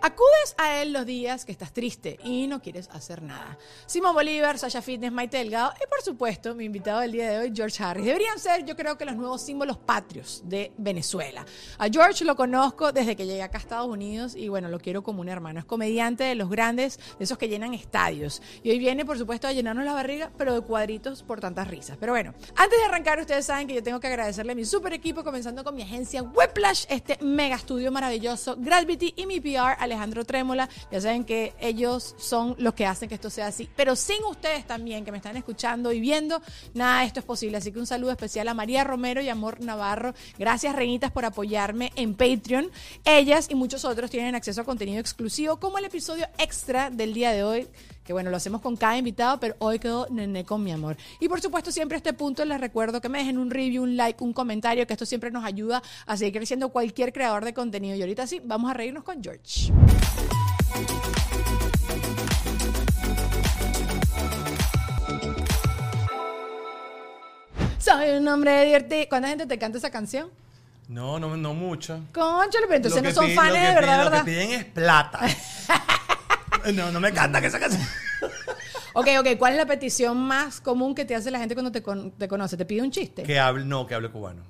Acudes a él los días que estás triste y no quieres hacer nada. Simón Bolívar, Sasha Fitness, Maite Delgado y por supuesto mi invitado del día de hoy, George Harris. Deberían ser yo creo que los nuevos símbolos patrios de Venezuela. A George lo conozco desde que llegué acá a Estados Unidos y bueno, lo quiero como un hermano. Es comediante de los grandes, de esos que llenan estadios. Y hoy viene por supuesto a llenarnos la barriga, pero de cuadritos por tantas risas. Pero bueno, antes de arrancar ustedes saben que yo tengo que agradecerle a mi super equipo, comenzando con mi agencia Whiplash, este mega estudio maravilloso, Gravity y mi PR Alejandro Trémola. Ya saben que ellos son los que hacen que esto sea así. Pero sin ustedes también, que me están escuchando y viendo, nada de esto es posible. Así que un saludo especial a María Romero y Amor Navarro. Gracias, reinitas, por apoyarme en Patreon. Ellas y muchos otros tienen acceso a contenido exclusivo, como el episodio extra del día de hoy que bueno, lo hacemos con cada invitado, pero hoy quedó nené con mi amor. Y por supuesto, siempre a este punto les recuerdo que me dejen un review, un like, un comentario, que esto siempre nos ayuda a seguir creciendo cualquier creador de contenido. Y ahorita sí, vamos a reírnos con George. Soy un hombre divertido. ¿Cuánta gente te canta esa canción? No, no, no mucho. Conchale, pero entonces no son piden- fans de verdad, piden- ¿verdad? Lo que piden es plata. no, no me canta que esa canción. Ok, ok. ¿Cuál es la petición más común que te hace la gente cuando te, con- te conoce? ¿Te pide un chiste? Que hable, no, que hable cubano.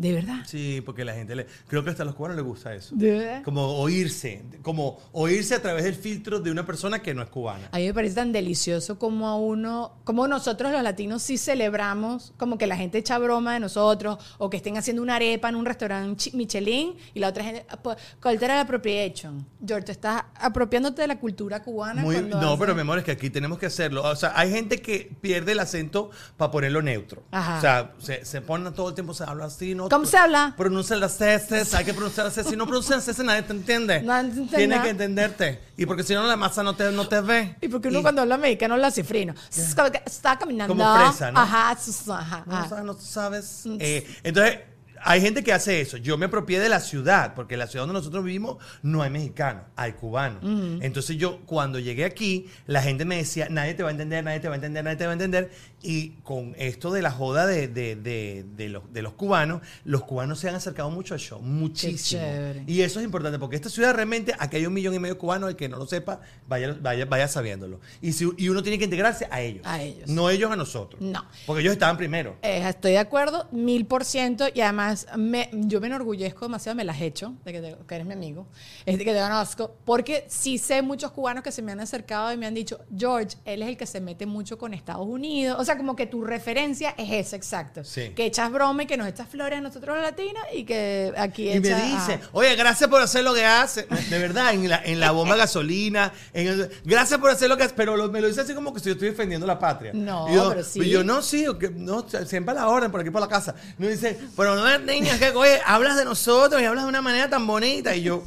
¿De verdad? Sí, porque la gente le. Creo que hasta a los cubanos les gusta eso. ¿De verdad? Como oírse. Como oírse a través del filtro de una persona que no es cubana. A mí me parece tan delicioso como a uno, como nosotros los latinos sí celebramos, como que la gente echa broma de nosotros, o que estén haciendo una arepa en un restaurante Michelin y la otra gente, pues, cultural appropriation. George, te estás apropiándote de la cultura cubana. Muy- no, pero mi amor, es que aquí tenemos que hacerlo. O sea, hay gente que pierde el acento para ponerlo neutro. Ajá. O sea, se, se pone todo el tiempo, se habla así, ¿no? ¿Cómo se habla? Pronuncia las C, hay que pronunciar las C. Si no pronuncias las C, nadie te entiende. No entiende Tiene que entenderte. Y porque si no, la masa no te, no te ve. Y porque uno Y- cuando habla mexicano habla cifrino. Que Está caminando. Como fresa, ¿no? Ajá, ajá, No sabes, no sabes. Eh, entonces, hay gente que hace eso. Yo me apropié de la ciudad, porque en la ciudad donde nosotros vivimos no hay mexicanos, hay cubanos. Entonces yo, cuando llegué aquí, la gente me decía, nadie te va a entender, nadie te va a entender, nadie te va a entender. Y con esto de la joda de, de- de- de los, de los cubanos, los cubanos se han acercado mucho al show, muchísimo. Y eso es importante, porque esta ciudad realmente, aquí hay un millón y medio de cubanos, el que no lo sepa, vaya, vaya, vaya sabiéndolo. Y, si, y uno tiene que integrarse a ellos. A ellos. No ellos a nosotros. No. Porque ellos estaban primero. Eh, estoy de acuerdo, mil por ciento. Y además, me- yo me enorgullezco demasiado, me las he hecho, de que, te- que eres mi amigo, es de que te conozco. Porque sí sé muchos cubanos que se me han acercado y me han dicho, George, él es el que se mete mucho con Estados Unidos. O sea, como que tu referencia es esa, exacto. Sí. Que echas broma y que nos echas flores a nosotros los latinos y que aquí Y me dice, oye, gracias por hacer lo que hace. De verdad, en la, en la bomba de gasolina. en el- gracias por hacer lo que hace. Pero lo- me lo dice así como que si yo estoy defendiendo la patria. No, Y yo, pero sí. y yo, no, sí, no, siempre a la orden, por aquí por la casa. No dice, pero no niña, que oye, hablas de nosotros y hablas de una manera tan bonita. Y yo,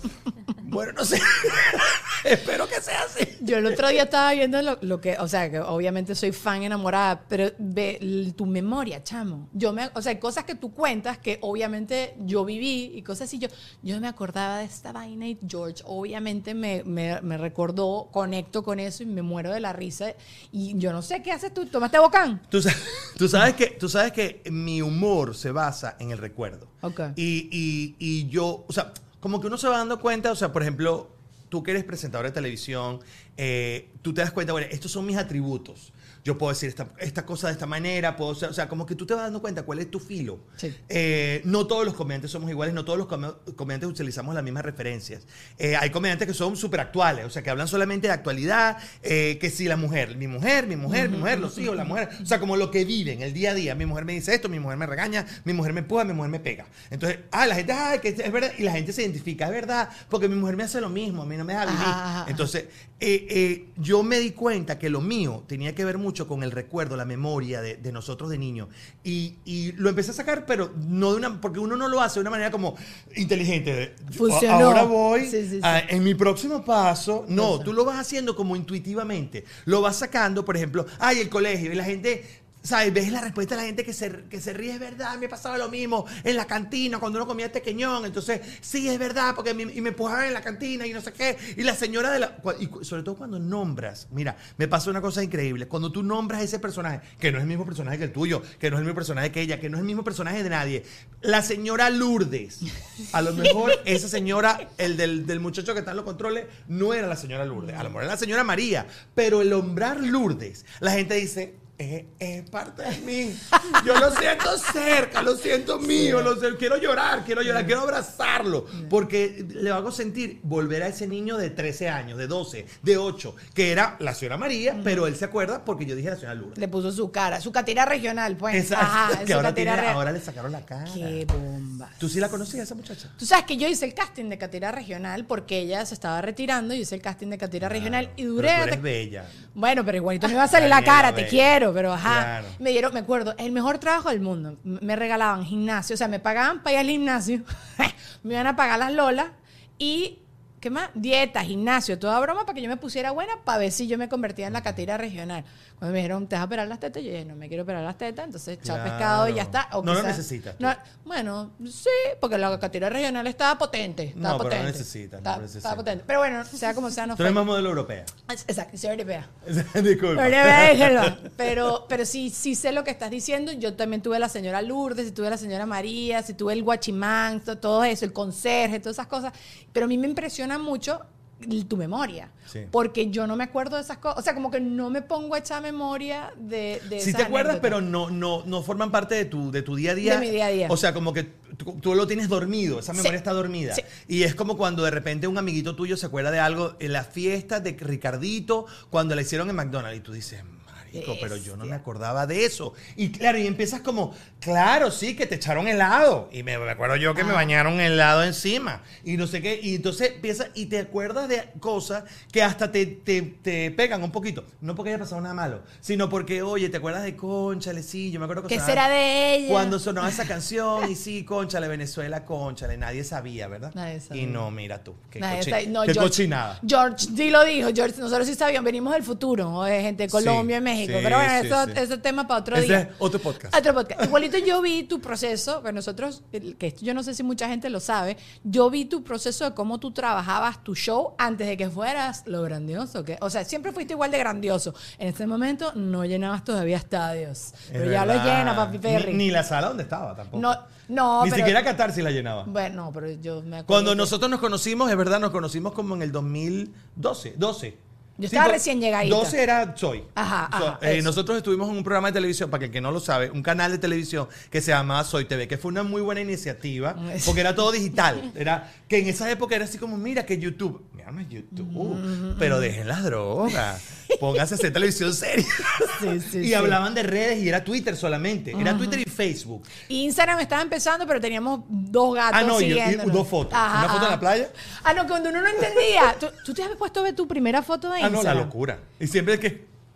bueno, no sé. Espero que sea así. Yo el otro día estaba viendo lo, lo que, o sea, que obviamente soy fan enamorada, pero ve tu memoria, chamo. Yo me, o sea, hay cosas que tú cuentas que obviamente yo viví y cosas así. Yo, yo me acordaba de esta vaina y George obviamente me, me, me recordó, conecto con eso y me muero de la risa. Y yo no sé qué haces tú. ¿Tomaste bocán? Tú, tú sabes que, tú sabes que mi humor se basa en el recuerdo. Ok. Y, y- y yo, o sea, como que uno se va dando cuenta, o sea, por ejemplo, tú que eres presentador de televisión, eh, tú te das cuenta, bueno, estos son mis atributos. Yo puedo decir esta, esta cosa de esta manera, puedo o sea, como que tú te vas dando cuenta cuál es tu filo. Sí. Eh, no todos los comediantes somos iguales, no todos los come- comediantes utilizamos las mismas referencias. Eh, hay comediantes que son súper actuales, o sea, que hablan solamente de actualidad, eh, que si la mujer, mi mujer, mi mujer, mi mujer, los hijos, la mujer, o sea, como lo que viven el día a día. Mi mujer me dice esto, mi mujer me regaña, mi mujer me empuja, mi mujer me pega. Entonces, ah, la gente, ah, que es verdad, y la gente se identifica, es verdad, porque mi mujer me hace lo mismo, a mí no me deja vivir. Ajá, ajá, ajá. Entonces, eh, eh, yo me di cuenta que lo mío tenía que ver mucho con el recuerdo, la memoria de, de nosotros de niños. Y, y lo empecé a sacar, pero no de una, porque uno no lo hace de una manera como inteligente. Funcionó. Ahora voy Sí, sí, sí. a- en mi próximo paso. No, tú lo vas haciendo como intuitivamente. Lo vas sacando, por ejemplo, ay, el colegio, y la gente. ¿Sabes? Ves la respuesta de la gente que se, que se ríe, es verdad, me pasaba lo mismo en la cantina cuando uno comía tequeñón. Entonces, sí, es verdad, porque me, y me empujaban en la cantina y no sé qué. Y la señora de la. Y sobre todo cuando nombras, mira, me pasó una cosa increíble. Cuando tú nombras ese personaje, que no es el mismo personaje que el tuyo, que no es el mismo personaje que ella, que no es el mismo personaje de nadie. La señora Lourdes. A lo mejor esa señora, el del, del muchacho que está en los controles, no era la señora Lourdes. A lo mejor era la señora María. Pero el nombrar Lourdes, la gente dice. Es, es parte de mí. Yo lo siento cerca, lo siento mío, lo quiero llorar, quiero llorar, quiero abrazarlo. Porque le hago sentir volver a ese niño de 13 años, de 12, de 8, que era la señora María, pero él se acuerda porque yo dije la señora Lourdes. Le puso su cara, su catira regional, pues. Exacto, Ajá, que ahora, tiene- ahora le sacaron la cara. Qué bomba. ¿Tú sí la conocías esa muchacha? Tú sabes que yo hice el casting de Catira Regional porque ella se estaba retirando. Yo hice el casting de Catira Regional y duré. Pero tú eres bella. Bueno, pero igualito me iba a salir la cara, te bella. Pero ajá. Claro. Me dieron, me acuerdo, el mejor trabajo del mundo. Me regalaban gimnasio, o sea, me pagaban para ir al gimnasio, me iban a pagar las lolas y, ¿qué más? Dieta, gimnasio, toda broma para que yo me pusiera buena para ver si yo me convertía en la catira regional. Cuando me dijeron, ¿te vas a operar las tetas? Yo dije, no me quiero operar las tetas, entonces chao Claro. pescado y ya está. O No lo necesitas no, bueno, sí, porque la catira regional estaba potente. Estaba No, pero no potente. necesitas, no Estaba- necesitas. estaba potente. Pero bueno, sea como sea, no Tú fue. eres más modelo europea. Exacto, soy europea. Disculpa. Pero, pero sí, sí sé lo que estás diciendo. Yo también tuve la señora Lourdes, y tuve la señora María, si tuve el guachimán, to- todo eso, el conserje, todas esas cosas. Pero a mí me impresiona mucho tu memoria. Sí. Porque yo no me acuerdo de esas cosas. O sea, como que no me pongo a echar memoria de, de Sí esas te acuerdas, anécdotas. pero no, no, no forman parte de tu, de tu día a día. De mi día a día. O sea, como que tú, tú lo tienes dormido, esa memoria Sí. está dormida. Sí. Y es como cuando de repente un amiguito tuyo se acuerda de algo en la fiesta de Ricardito, cuando la hicieron en McDonald's, y tú dices, marico, pero yo no me acordaba de eso. Y claro, y empiezas como, claro, sí, que te echaron helado. Y me, me acuerdo yo que Ah. me bañaron helado encima. Y no sé qué. Y entonces empiezas y te acuerdas de cosas que hasta te, te, te pegan un poquito. No porque haya pasado nada malo, sino porque, oye, te acuerdas de Conchale, sí, yo me acuerdo que ¿Qué será de ella? Cuando sonaba esa canción, y sí, Conchale, Venezuela, Conchale, nadie sabía, ¿verdad? Nadie sabía. Y no, mira tú, qué, Nadie cochi- sabe- no, qué George- cochinada. George sí lo dijo. George, nosotros sí sabíamos, venimos del futuro, ¿no? de gente de Sí. Colombia, México. México. Sí, Pero bueno, sí, eso, sí. eso es tema para otro Ese día. es otro podcast. Otro podcast. Igualito yo vi tu proceso, que nosotros, que esto yo no sé si mucha gente lo sabe, yo vi tu proceso de cómo tú trabajabas tu show antes de que fueras lo grandioso. que O sea, siempre fuiste igual de grandioso. En este momento no llenabas todavía estadios. Es Pero ya lo llena, papi Perry. Ni, ni la sala donde estaba tampoco. no, no, Ni pero- siquiera Qatar si la llenaba. Bueno, pero yo me acuerdo. Cuando que- nosotros nos conocimos, es verdad, nos conocimos como en el 2012. 12. Yo estaba pues, recién llegadita. 12 era Soy. Ajá, So- ajá, eh, nosotros estuvimos en un programa de televisión, para el que no lo sabe, un canal de televisión que se llamaba Soy TV, que fue una muy buena iniciativa, Eso. porque era todo digital. Era que en esa época era así como, mira que YouTube, mira, no es YouTube, pero dejen las drogas, pónganse a hacer televisión seria. Sí, sí, y sí. hablaban de redes y era Twitter solamente, era Twitter y Facebook. Instagram estaba empezando, pero teníamos dos gatos Ah, no, y- y siguiéndonos. dos fotos. Ajá, Una foto en la playa. Ah, no, cuando uno no entendía. ¿Tú, tú te habías puesto a ver tu primera foto de Ah, no, la locura. Y siempre que...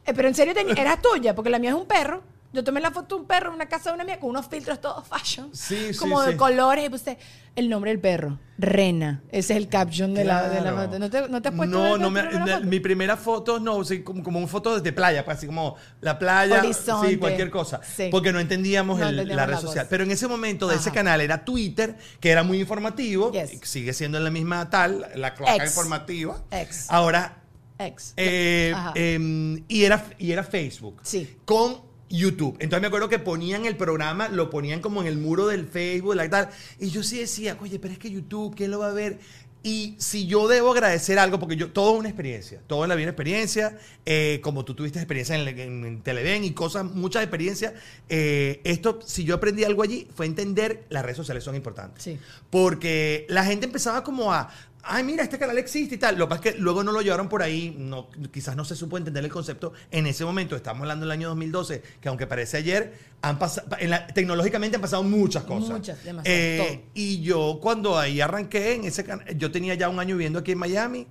Eh, pero en serio, era tuya, porque la mía es un perro. Yo tomé la foto de un perro en una casa de una mía con unos filtros todos fashion. Sí, sí, Como de colores. Y puse el nombre del perro. Rena. Ese es el caption de, la, de la foto. ¿No te, no te has puesto No, no me, mi primera foto, no, como, como un foto de playa, pues, así como la playa, Horizonte. sí, cualquier cosa. Sí. Porque no entendíamos, No el- entendíamos la red social. cosa. Pero en ese momento de ese canal era Twitter, que era muy informativo, Yes. sigue siendo la misma tal, la cloaca informativa. Ex. Ahora, Ex. eh, em, y, era, y era Facebook. Sí. Con YouTube. Entonces me acuerdo que ponían el programa, lo ponían como en el muro del Facebook, la tal. Y yo sí decía, oye, pero es que YouTube, ¿quién lo va a ver? Y si yo debo agradecer algo, porque yo, todo es una experiencia, todo en la vida es experiencia, eh, como tú tuviste experiencia en, en, en Televen y cosas, muchas experiencias, eh, esto, si yo aprendí algo allí, fue entender las redes sociales son importantes. Sí. Porque la gente empezaba como a, ay, mira, este canal existe y tal. Lo que pasa es que luego no lo llevaron por ahí, no, quizás no se supo entender el concepto en ese momento. Estamos hablando del año 2012, que aunque parece ayer, han pasado, tecnológicamente han pasado muchas cosas. Muchas, demasiado, Eh, y yo cuando ahí arranqué en ese yo tenía ya un año viviendo aquí en Miami.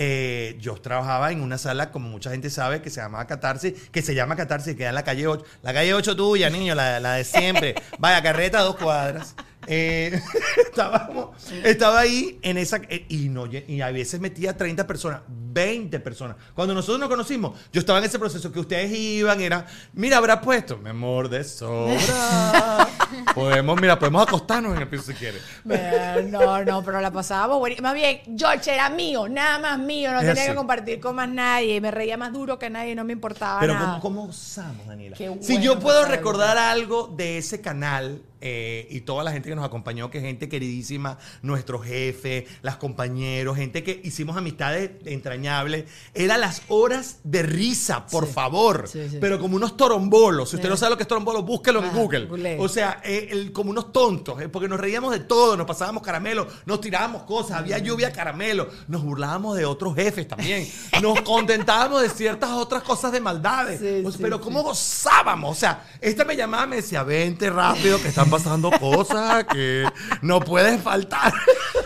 eh, yo trabajaba en una sala, como mucha gente sabe, que se llamaba Catarsis, que se llama Catarsis, que queda en la calle 8. La calle 8 tuya, niño, la, la de siempre. Vaya, carreta, dos cuadras. Eh, estábamos- estaba ahí en esa. eh, y, no, lle- y a veces metía 30 personas, 20 personas. Cuando nosotros nos conocimos, yo estaba en ese proceso que ustedes iban, era. Mira, habrá puesto. Mi amor, de sobra. podemos, mira, podemos acostarnos en el piso si quieres. No, no, pero la pasábamos. Más bien, George era mío, nada más mío, no Es tenía así. que compartir con más nadie. Me reía más duro que nadie, no me importaba Pero nada. ¿cómo, cómo usamos, Daniela? Qué si bueno yo puedo recordar algo de ese canal eh, y toda la gente que nos acompañó, que gente queridísima, nuestro jefe, las compañeros, gente que hicimos amistades entrañables, eran las horas de risa, por Sí. favor. Sí, sí. Pero como unos torombolos. Si usted no sabe lo que es torombolo, búsquelo en Google. O sea, eh, el- como unos tontos, eh, porque nos reíamos de todo, nos pasábamos caramelo, nos tirábamos cosas, había lluvia caramelo, nos burlábamos de otros jefes también, nos contentábamos de ciertas otras cosas de maldades. O sea, pero cómo gozábamos. O sea, esta me llamaba, me decía, vente rápido, que están pasando cosas que no puedes faltar.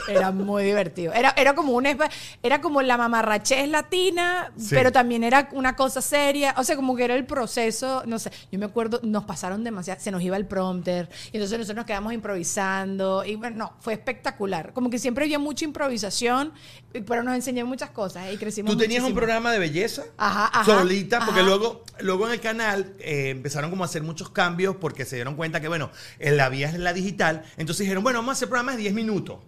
Era muy divertido. Era, era como una espa- era como la mamarrachez latina, Sí. pero también era una cosa seria. O sea, como que era el proceso, no sé. Yo me acuerdo, nos pasaron demasiado, se nos iba el prompter, y entonces nosotros nos quedamos improvisando. Y bueno, no, fue espectacular. Como que siempre había mucha improvisación, pero nos enseñó muchas cosas ¿eh? y crecimos Tú tenías un programa de belleza Ajá, ajá, solita, porque ajá. luego, luego en el canal eh, empezaron como a hacer muchos cambios porque se dieron cuenta que, bueno, en la vía es la digital. Entonces dijeron, bueno, vamos a hacer programas de 10 minutos.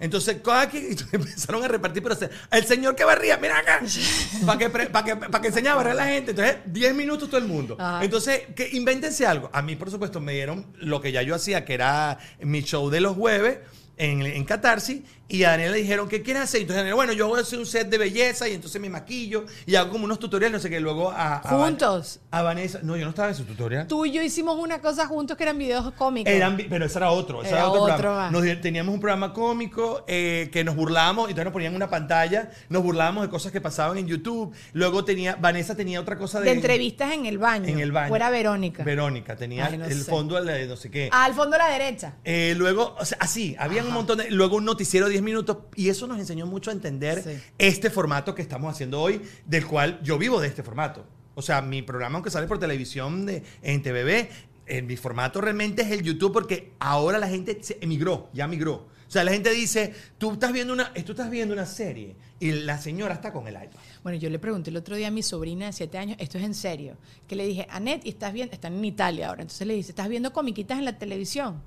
Entonces, cada que empezaron a repartir, pero el señor que barría, mira acá, para que, pa' que, pa' que enseñara a barrer a la gente. Entonces, 10 minutos todo el mundo. Entonces, que invéntense algo. A mí, por supuesto, me dieron lo que ya yo hacía, que era mi show de los jueves en, en Catarsis. Y a Daniel le dijeron, ¿qué quieres hacer? Entonces, Daniel, bueno, yo voy a hacer un set de belleza y entonces me maquillo y hago como unos tutoriales, no sé qué. Luego a, a Van- Juntos. A Vanessa. No, yo no estaba en su tutorial. Tú y yo hicimos una cosa juntos que eran videos cómicos. Eran, pero ese era otro, ese Era era, otro, programa. Nos teníamos un programa cómico eh, que nos burlábamos, y entonces nos ponían una pantalla, nos burlábamos de cosas que pasaban en YouTube. Luego tenía, Vanessa tenía otra cosa de, de entrevistas en el baño. en el baño. Fuera Verónica. Verónica, tenía Ay, no el sé. fondo de no sé qué. Ah, al fondo a la derecha. Eh, luego, o sea, así, había un montón de. Luego un noticiero de 10 minutos, y eso nos enseñó mucho a entender Sí. este formato que estamos haciendo hoy, del cual yo vivo de este formato. O sea, mi programa, aunque sale por televisión de, en TVB, en mi formato realmente es el YouTube, porque ahora la gente se emigró, ya migró. O sea, la gente dice, tú estás viendo una, tú estás viendo una serie y la señora está con el iPad. Bueno, yo le pregunté el otro día a mi sobrina de 7 años, esto es en serio, que le dije, Annette, ¿y estás viendo? Están en Italia ahora, entonces le dice, ¿estás viendo comiquitas en la televisión?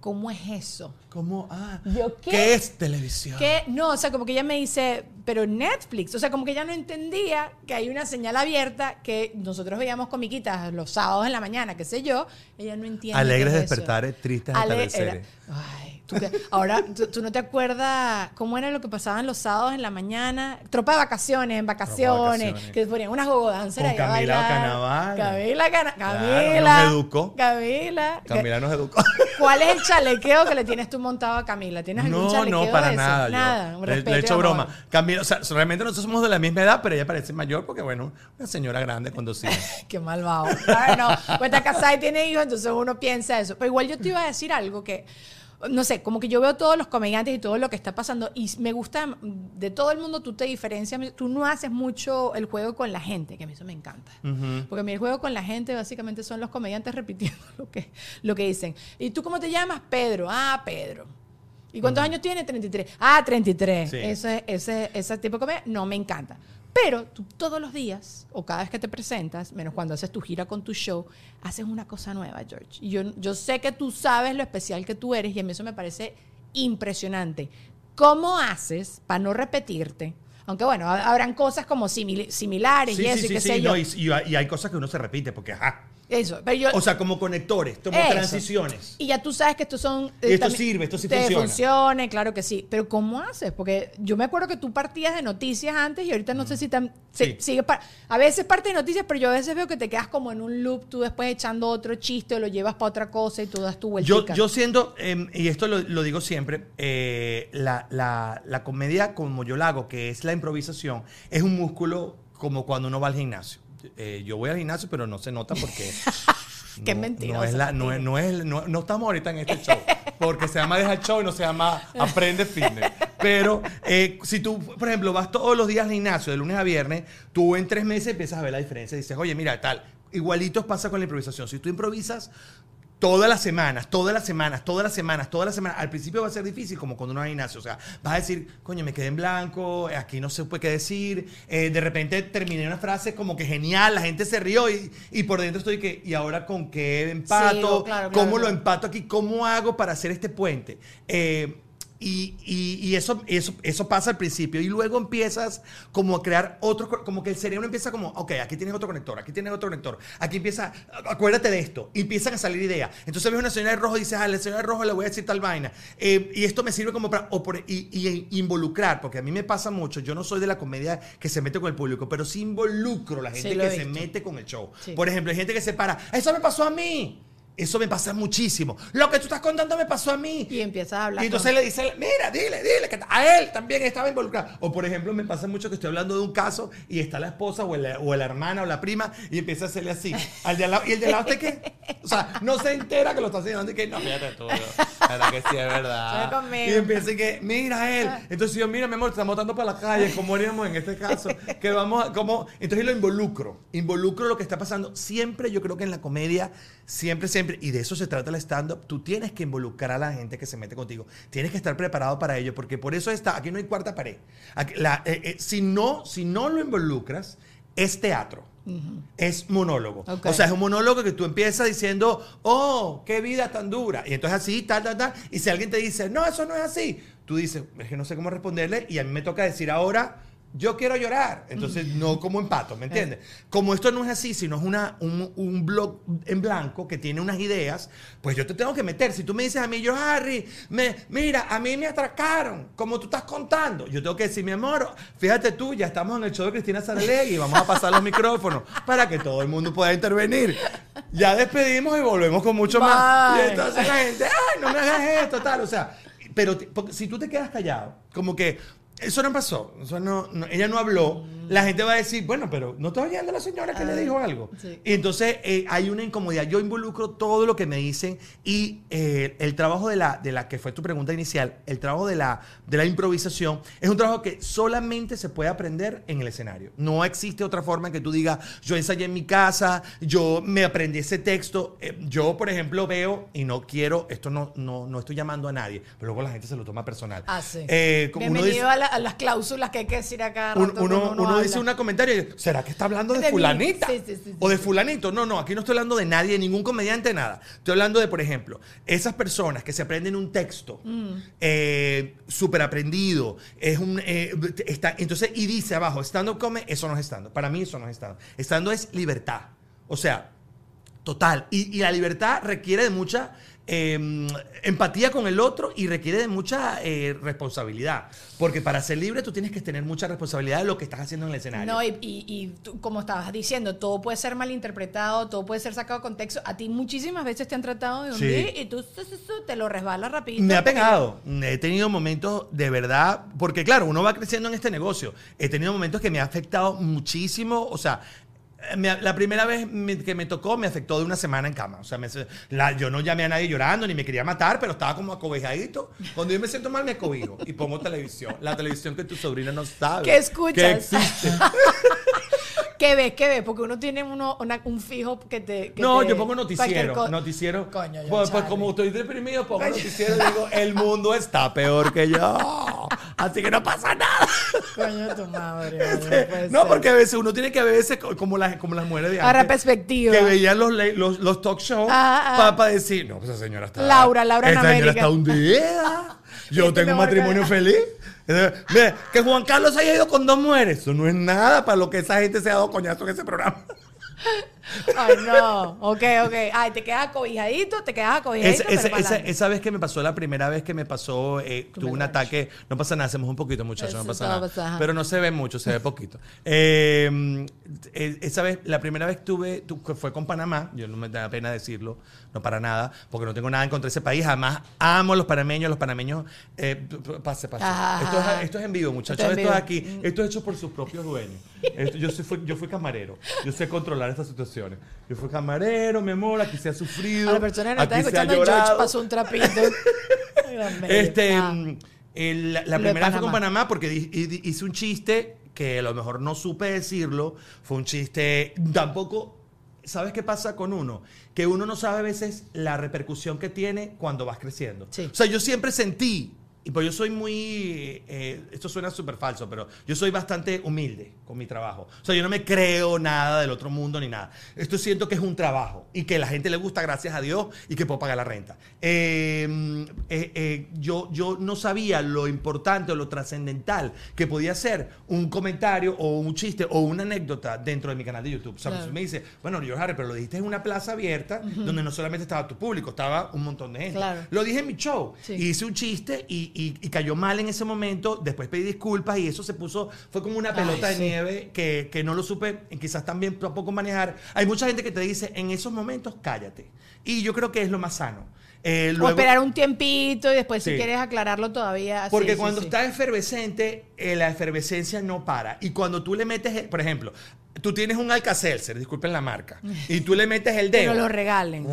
¿Cómo es eso? ¿Cómo? Ah, ¿Yo qué? ¿qué es televisión? Que no, o sea, como que ella me dice, pero Netflix, o sea, como que ella no entendía que hay una señal abierta que nosotros veíamos comiquitas los sábados en la mañana, qué sé yo, ella no entiende. Alegres es despertares, tristes Ale- atardeceres. era- Ay, tú ahora, ¿tú, tú no te acuerdas cómo era lo que pasaban los sábados en la mañana? Tropa de vacaciones, en vacaciones, vacaciones. que ponían unas gogodanceras Con Camila. Canaval. Camila, Cana- Claro, Camila. nos educó. Camila. Camila nos educó. ¿Cuál es el chalequeo que le tienes tú montado a Camila? ¿Tienes algún No, chalequeo no, para de eso? nada. yo Nada, un le, le y echo amor. broma. Camila, o sea, realmente nosotros somos de la misma edad, pero ella parece mayor porque, bueno, una señora grande conducida. Qué malvado. Claro, no. Pues está casada y tiene hijos, entonces uno piensa eso. Pero igual yo te iba a decir algo que, no sé, como que yo veo todos los comediantes y todo lo que está pasando y me gusta, de todo el mundo tú te diferencias, tú no haces mucho el juego con la gente, que a mí eso me encanta. Porque a mí el juego con la gente básicamente son los comediantes repitiendo lo que, lo que dicen. ¿Y tú cómo te llamas? Pedro. Ah, Pedro. ¿Y cuántos años tiene? 33. Ah, 33. Sí. Ese, ese, ese tipo de comedia no me encanta. Pero tú todos los días, o cada vez que te presentas, menos cuando haces tu gira con tu show, haces una cosa nueva, George. Y yo, yo sé que tú sabes lo especial que tú eres y a mí eso me parece impresionante. ¿Cómo haces para no repetirte? Aunque bueno, ha- habrán cosas como simil- similares y eso y qué sé yo. no, y, y hay cosas que uno se repite porque, ajá. Eso, pero yo... O sea, como conectores, como Eso. transiciones. Y ya tú sabes que estos son... Y esto también- sirve, esto sí te funciona. funcione, claro que sí. Pero ¿cómo haces? Porque yo me acuerdo que tú partías de noticias antes y ahorita no sé si tan, Sí. a veces parte de noticias, pero yo a veces veo que te quedas como en un loop, tú después echando otro chiste o lo llevas para otra cosa y tú das tu Yo, vueltica. yo siendo, eh, y esto lo, lo digo siempre, eh, la, la- la comedia como yo la hago, que es la improvisación, es un músculo como cuando uno va al gimnasio. Eh, yo voy al gimnasio, pero no se nota porque... Qué no, mentiroso, No, es la- no, es- no es- no- no estamos ahorita en este show, porque se llama Deja el Show y no se llama Aprende Fitness. Pero eh, si tú, por ejemplo, vas todos los días al gimnasio, de lunes a viernes, tú en tres meses empiezas a ver la diferencia. Dices, oye, mira, tal. Igualitos pasa con la improvisación. Si tú improvisas todas las semanas, todas las semanas, todas las semanas, todas las semanas, al principio va a ser difícil como cuando uno va al gimnasio. O sea, vas a decir, coño, me quedé en blanco, aquí no sé qué decir. Eh, de repente terminé una frase como que genial, la gente se rió y, y por dentro estoy que, ¿y ahora con qué empato? Claro, ¿Cómo lo empato aquí? ¿Cómo hago para hacer este puente? Eh, y, y- y eso, eso, eso pasa al principio y luego empiezas como a crear otro, co- como que el cerebro empieza como, ok, aquí tienes otro conector, aquí tienes otro conector, aquí empieza, acuérdate de esto, y empiezan a salir ideas. Entonces ves una señora de rojo y dices, ah, la señora de rojo le voy a decir tal vaina. Eh, y esto me sirve como para, o por- y, y involucrar, porque a mí me pasa mucho, yo no soy de la comedia que se mete con el público, pero sí involucro a la gente Sí, que se mete con el show. Sí. Por ejemplo, hay gente que se para, eso me pasó a mí. Eso me pasa muchísimo. Lo que tú estás contando me pasó a mí. Y empiezas a hablar Y entonces con- le dice, mira, dile, dile, que a él también estaba involucrado. O por ejemplo, me pasa mucho que estoy hablando de un caso y está la esposa o, el- o la hermana o la prima y empieza a hacerle así. Al de al lado, y el de al lado, ¿usted qué? O sea, no se entera que lo está haciendo. Y que, no, fíjate tú. Verdad que sí es verdad. Conmigo. Y empieza y que, mira él. Entonces yo, mira, mi amor, te estamos botando para la calle. ¿Cómo haríamos en este caso? Que vamos a, como Entonces lo involucro. Involucro lo que está pasando. Siempre, yo creo que en la comedia, siempre, siempre, y de eso se trata el stand-up, tú tienes que involucrar a la gente que se mete contigo. Tienes que estar preparado para ello, porque por eso está, aquí no hay cuarta pared. Aquí- la- eh, eh, si, no, si no lo involucras, es teatro. Es monólogo. O sea, es un monólogo que tú empiezas diciendo, oh, qué vida tan dura. Y entonces así, tal, tal, tal. Y si alguien te dice, no, eso no es así, tú dices, es que no sé cómo responderle. Y a mí me toca decir ahora, yo quiero llorar. Entonces, no como empato, ¿me entiendes? Como esto no es así, sino es una, un, un blog en blanco que tiene unas ideas, pues yo te tengo que meter. Si tú me dices a mí, yo, Harry, me, mira, a mí me atracaron, como tú estás contando. Yo tengo que decir, mi amor, fíjate tú, ya estamos en el show de Cristina Saralegui, vamos a pasar los micrófonos para que todo el mundo pueda intervenir. Ya despedimos y volvemos con mucho más. Y entonces la gente, ay, no me hagas esto, tal. O sea, pero te- si tú te quedas callado, como que eso no pasó, eso no, ella no habló, la gente va a decir, bueno, pero no está oyendo a la señora que le dijo algo. sí. Y entonces eh, hay una incomodidad. Yo involucro todo lo que me dicen y eh, el trabajo de la, de la que fue tu pregunta inicial, el trabajo de la, de la improvisación, es un trabajo que solamente se puede aprender en el escenario. No existe otra forma en que tú digas, yo ensayé en mi casa, yo me aprendí ese texto. Eh, yo, por ejemplo, veo, y no quiero, esto no, no, no estoy llamando a nadie, pero luego la gente se lo toma personal. Ah, sí. Uno Bienvenido dice- a, la- a las cláusulas que hay que decir acá. un- uno, uno dice un comentario ¿será que está hablando de, De fulanita? Sí, sí, sí, o de fulanito. No, no, aquí no estoy hablando de nadie, de ningún comediante, nada. Estoy hablando de, por ejemplo, esas personas que se aprenden un texto Mm. eh, súper aprendido, es un, eh, está, entonces, y dice abajo, stand-up come, eso no es stand-up. Para mí eso no es stand-up. Stand-up es libertad. O sea, Total. Y, y la libertad requiere de mucha eh, empatía con el otro y requiere de mucha eh, responsabilidad. Porque para ser libre tú tienes que tener mucha responsabilidad de lo que estás haciendo en el escenario. No, y, y- y tú, como estabas diciendo, todo puede ser malinterpretado, todo puede ser sacado de contexto. A ti muchísimas veces te han tratado de Sí. hundir y tú te lo resbalas rapidito. Me ha pegado. He tenido momentos de verdad, porque claro, uno va creciendo en este negocio. He tenido momentos que me ha afectado muchísimo. O sea, la primera vez que me tocó me afectó de una semana en cama. O sea, me- la- yo no llamé a nadie llorando ni me quería matar, pero estaba como acobijadito. Cuando yo me siento mal, me acobijo y pongo televisión. La televisión que tu sobrina no sabe. ¿Qué escuchas? Que. ¿Qué ves? ¿Qué ves? Porque uno tiene uno, una- un fijo que te. que No, te- yo pongo noticiero. Noticiero. Coño, yo, pues, pues como estoy deprimido, pongo noticiero y digo, el mundo está peor que yo. Así que no pasa nada. Coño, tu madre. vale, no porque a veces uno tiene que a veces co- como las, como las mujeres de Ahora antes. perspectiva. Que veían los, los, los talk shows Ah, para ah. decir, no, pues esa señora está. Laura, Laura en esta señora América. está hundida. Yo Este tengo un matrimonio feliz. Mira, que Juan Carlos haya ido con dos mujeres. Eso no es nada para lo que esa gente se ha dado coñazo en ese programa. Ay, no. Ok, ok. Ay, te quedas acobijadito, te quedas acobijadito. Esa, pero esa- esa- vez que me pasó, la primera vez que me pasó, eh, tuve un ataque. No pasa nada, hacemos un poquito, muchachos, no pasa nada. pasa. Pero no se ve mucho, se ve poquito. Eh, eh, esa vez, la primera vez tuve, tu- fue con Panamá, yo no me da pena decirlo, no para nada, porque no tengo nada en contra de ese país. Además, amo a los panameños, los panameños. eh, pase, pase. Ajá, Esto, es, esto es en vivo, muchachos. Esto es es aquí. Esto es hecho por sus propios dueños. Esto- yo, soy- fui, yo fui camarero. Yo sé controlar estas situaciones. Yo fui camarero, mi amor, aquí se ha sufrido. A la persona que no está escuchando, George pasó un trapito. Este, mm, el- la, Lo primera vez fue con Panamá. Porque hice un chiste que a lo mejor no supe decirlo. Fue un chiste tampoco. ¿Sabes qué pasa con uno? Que uno no sabe a veces la repercusión que tiene cuando vas creciendo. Sí. O sea, yo siempre sentí, y pues yo soy muy, eh, esto suena súper falso, pero yo soy bastante humilde con mi trabajo. O sea, yo no me creo nada del otro mundo ni nada. Esto siento que es un trabajo y que a la gente le gusta, gracias a Dios, y que puedo pagar la renta. Eh, eh, eh, yo, yo no sabía lo importante o lo trascendental que podía ser un comentario o un chiste o una anécdota dentro de mi canal de YouTube. O sea, Claro. me dice, bueno, George Harry, pero lo dijiste en una plaza abierta donde no solamente estaba tu público, estaba un montón de gente. Claro. Lo dije en mi show. Sí. Y hice un chiste y, y- y cayó mal en ese momento. Después pedí disculpas y eso se puso, fue como una Ay, pelota de sí. nieve que, que no lo supe quizás también tampoco manejar. Hay mucha gente que te dice, en esos momentos cállate. Y yo creo que es lo más sano. Eh, o esperar un tiempito y después si quieres aclararlo todavía. porque sí, cuando sí. está efervescente, eh, la efervescencia no para. Y cuando tú le metes, eh, por ejemplo, tú tienes un Alka-Seltzer, disculpen la marca, y tú le metes el dedo. no lo regalen.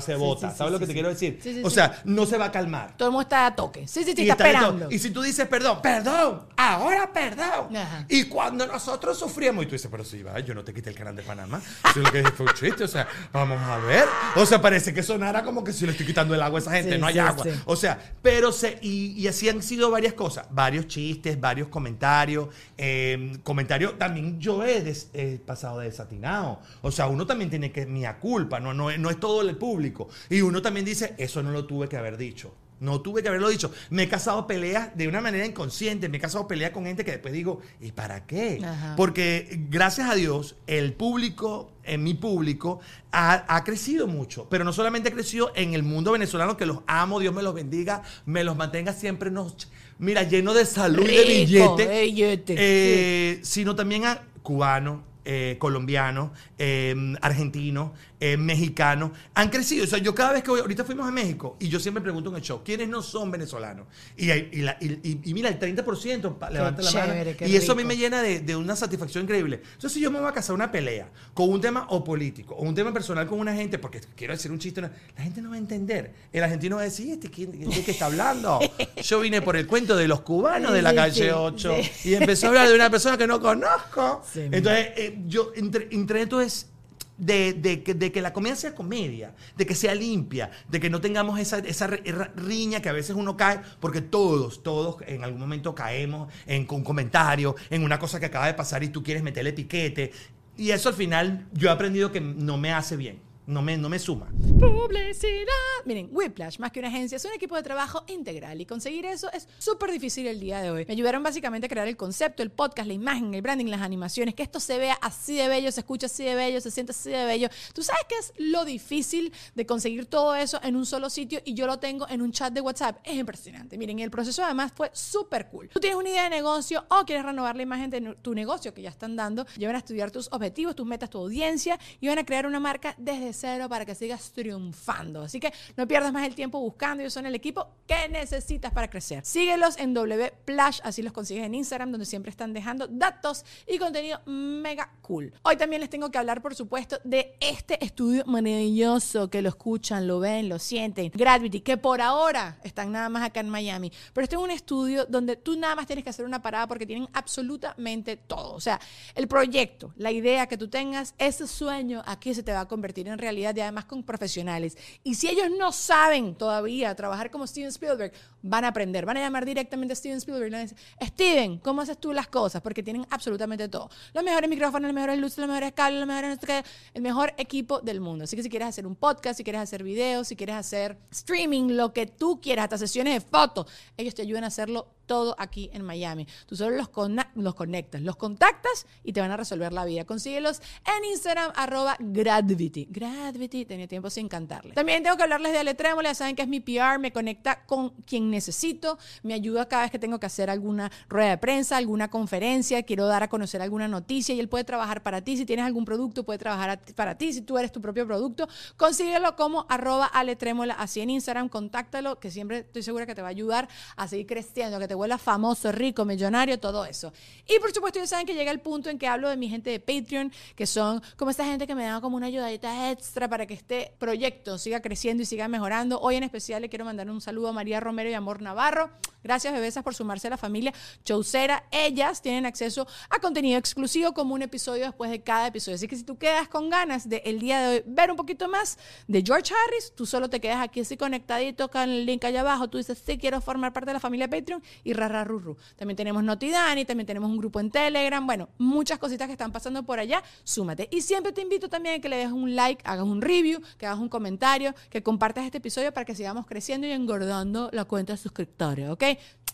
Se Sí, bota. sí, ¿Sabes sí, lo que sí, te sí. quiero decir? Sí, sí, o sí. sea, no se va a calmar. Todo el mundo está a toque. Sí, sí, sí, Y está esperando. Y si tú dices perdón, perdón, ahora perdón. Ajá. Y cuando nosotros sufríamos, y tú dices, pero si va, yo no te quité el canal de Panamá. Eso lo que dije fue un chiste, o sea, vamos a ver. O sea, parece que sonara como que si le estoy quitando el agua a esa gente, Sí, no hay sí, agua. sí. O sea, pero se, y, y así han sido varias cosas, varios chistes, varios comentarios, eh, comentarios, también yo des- he pasado de desatinado. O sea, uno también tiene que, mía culpa, no, no, es- no es todo el público. Y uno también dice, eso no lo tuve que haber dicho. No tuve que haberlo dicho. Me he casado peleas de una manera inconsciente. Me he casado peleas con gente que después digo, ¿y para qué? Ajá. Porque gracias a Dios, el público, en mi público, ha, ha crecido mucho. Pero no solamente ha crecido en el mundo venezolano, que los amo, Dios me los bendiga, me los mantenga siempre, nos, mira, lleno de salud de Rico, billete. de billete, eh, Sino también a cubano, eh, colombianos, eh, argentinos, eh, mexicanos, han crecido. O sea, yo cada vez que voy, ahorita fuimos a México y yo siempre pregunto en el show, ¿quiénes no son venezolanos? Y, hay- y la- y- y- y mira, el 30% pa- levanta la mano. Y eso a mí me llena de, de una satisfacción increíble. Entonces, si yo me voy a casar una pelea con un tema o político o un tema personal con una gente, porque quiero decir un chiste, la gente no va a entender. El argentino va a decir, ¿este quién, de qué está hablando? Yo vine por el cuento de los cubanos de la calle sí, 8 sí. y empezó a hablar de una persona que no conozco. Entonces, yo entre, intento es de, de que, de que la comedia sea comedia, de que sea limpia, de que no tengamos esa, esa riña que a veces uno cae, porque todos, todos en algún momento caemos en un comentario, en una cosa que acaba de pasar y tú quieres meterle piquete. Y eso al final yo he aprendido que no me hace bien, no me, no me suma. Publicidad. Miren, Whiplash, más que una agencia, es un equipo de trabajo integral y conseguir eso es súper difícil el día de hoy. Me ayudaron básicamente a crear el concepto, el podcast, la imagen, el branding, las animaciones, que esto se vea así de bello, se escucha así de bello, se siente así de bello. Tú sabes qué es lo difícil de conseguir todo eso en un solo sitio y yo lo tengo en un chat de WhatsApp. Es impresionante. Miren, el proceso además fue súper cool. Tú tienes una idea de negocio o quieres renovar la imagen de tu negocio que ya están dando, llevan a estudiar tus objetivos, tus metas, tu audiencia y van a crear una marca desde cero para que sigas triunfando. Así que no pierdas más el tiempo buscando. Ellos son el equipo que necesitas para crecer. Síguelos en WPlash, así los consigues en Instagram, donde siempre están dejando datos y contenido mega cool. Hoy también les tengo que hablar, por supuesto, de este estudio maravilloso que lo escuchan, lo ven, lo sienten. Gravity, que por ahora están nada más acá en Miami. Pero este es un estudio donde tú nada más tienes que hacer una parada porque tienen absolutamente todo. O sea, el proyecto, la idea que tú tengas, ese sueño aquí se te va a convertir en realidad y además con profesionales. Y si ellos no saben todavía trabajar como Steven Spielberg, van a aprender, van a llamar directamente a Steven Spielberg y van a Steven, ¿cómo haces tú las cosas? Porque tienen absolutamente todo. Los mejores micrófonos, las mejores luces, los mejores cables, los mejores, el mejor equipo del mundo. Así que si quieres hacer un podcast, si quieres hacer videos, si quieres hacer streaming, lo que tú quieras, hasta sesiones de fotos, ellos te ayudan a hacerlo todo aquí en Miami. Tú solo los, los conectas, los contactas y te van a resolver la vida. Consíguelos en Instagram, arroba Gravity. Gravity, tenía tiempo sin cantarle. También tengo que hablarles de Aletrémola, ya saben que es mi PR, me conecta con quien necesito, me ayuda cada vez que tengo que hacer alguna rueda de prensa, alguna conferencia, quiero dar a conocer alguna noticia y él puede trabajar para ti. Si tienes algún producto, puede trabajar a para ti. Si tú eres tu propio producto, consíguelo como arroba aletrémola, así en Instagram, contáctalo, que siempre estoy segura que te va a ayudar a seguir creciendo, que te vuelvas famoso, rico, millonario, todo eso. Y por supuesto, ya saben que llega el punto en que hablo de mi gente de Patreon, que son como esta gente que me da como una ayudadita extra para que este proyecto siga creciendo y siga mejorando. Hoy en especial le quiero mandar un saludo a María Romero y Amor Navarro. Gracias, bebesas, por sumarse a la familia Chaucera. Ellas tienen acceso a contenido exclusivo como un episodio después de cada episodio. Así que si tú quedas con ganas de el día de hoy ver un poquito más de George Harris, tú solo te quedas aquí así conectadito con el link allá abajo. Tú dices, sí, quiero formar parte de la familia Patreon y rara rurru. También tenemos Notidani, también tenemos un grupo en Telegram. Bueno, muchas cositas que están pasando por allá. Súmate. Y siempre te invito también a que le dejes un like, hagas un review, que hagas un comentario, que compartas este episodio para que sigamos creciendo y engordando la cuenta de suscriptores, ¿ok?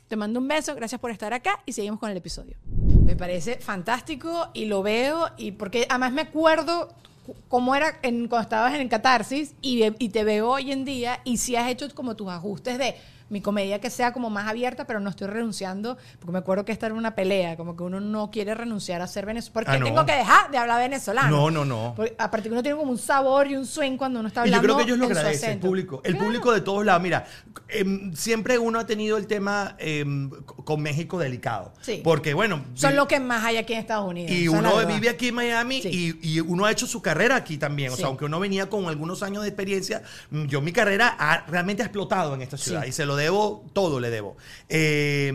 Te mando un beso, gracias por estar acá y seguimos con el episodio. Me parece fantástico y lo veo y porque además me acuerdo cu- cómo era en- cuando estabas en Catarsis y, y te veo hoy en día y si has hecho como tus ajustes de mi comedia que sea como más abierta, pero no estoy renunciando, porque me acuerdo que esta era una pelea, como que uno no quiere renunciar a ser venezolano. ¿Por qué Ah, no. tengo que dejar de hablar venezolano? No, no, no. Porque aparte que uno tiene como un sabor y un swing cuando uno está Y yo hablando creo que ellos lo agradecen, el público. El Claro. público de todos lados. Mira, em, siempre uno ha tenido el tema em, con México delicado. Sí. Porque, bueno. Son lo que más hay aquí en Estados Unidos. Y uno vive aquí en Miami Sí. y, y uno ha hecho su carrera aquí también. O Sí. sea, aunque uno venía con algunos años de experiencia, mm, yo mi carrera ha, realmente ha explotado en esta ciudad y se lo debo, todo le debo. Eh,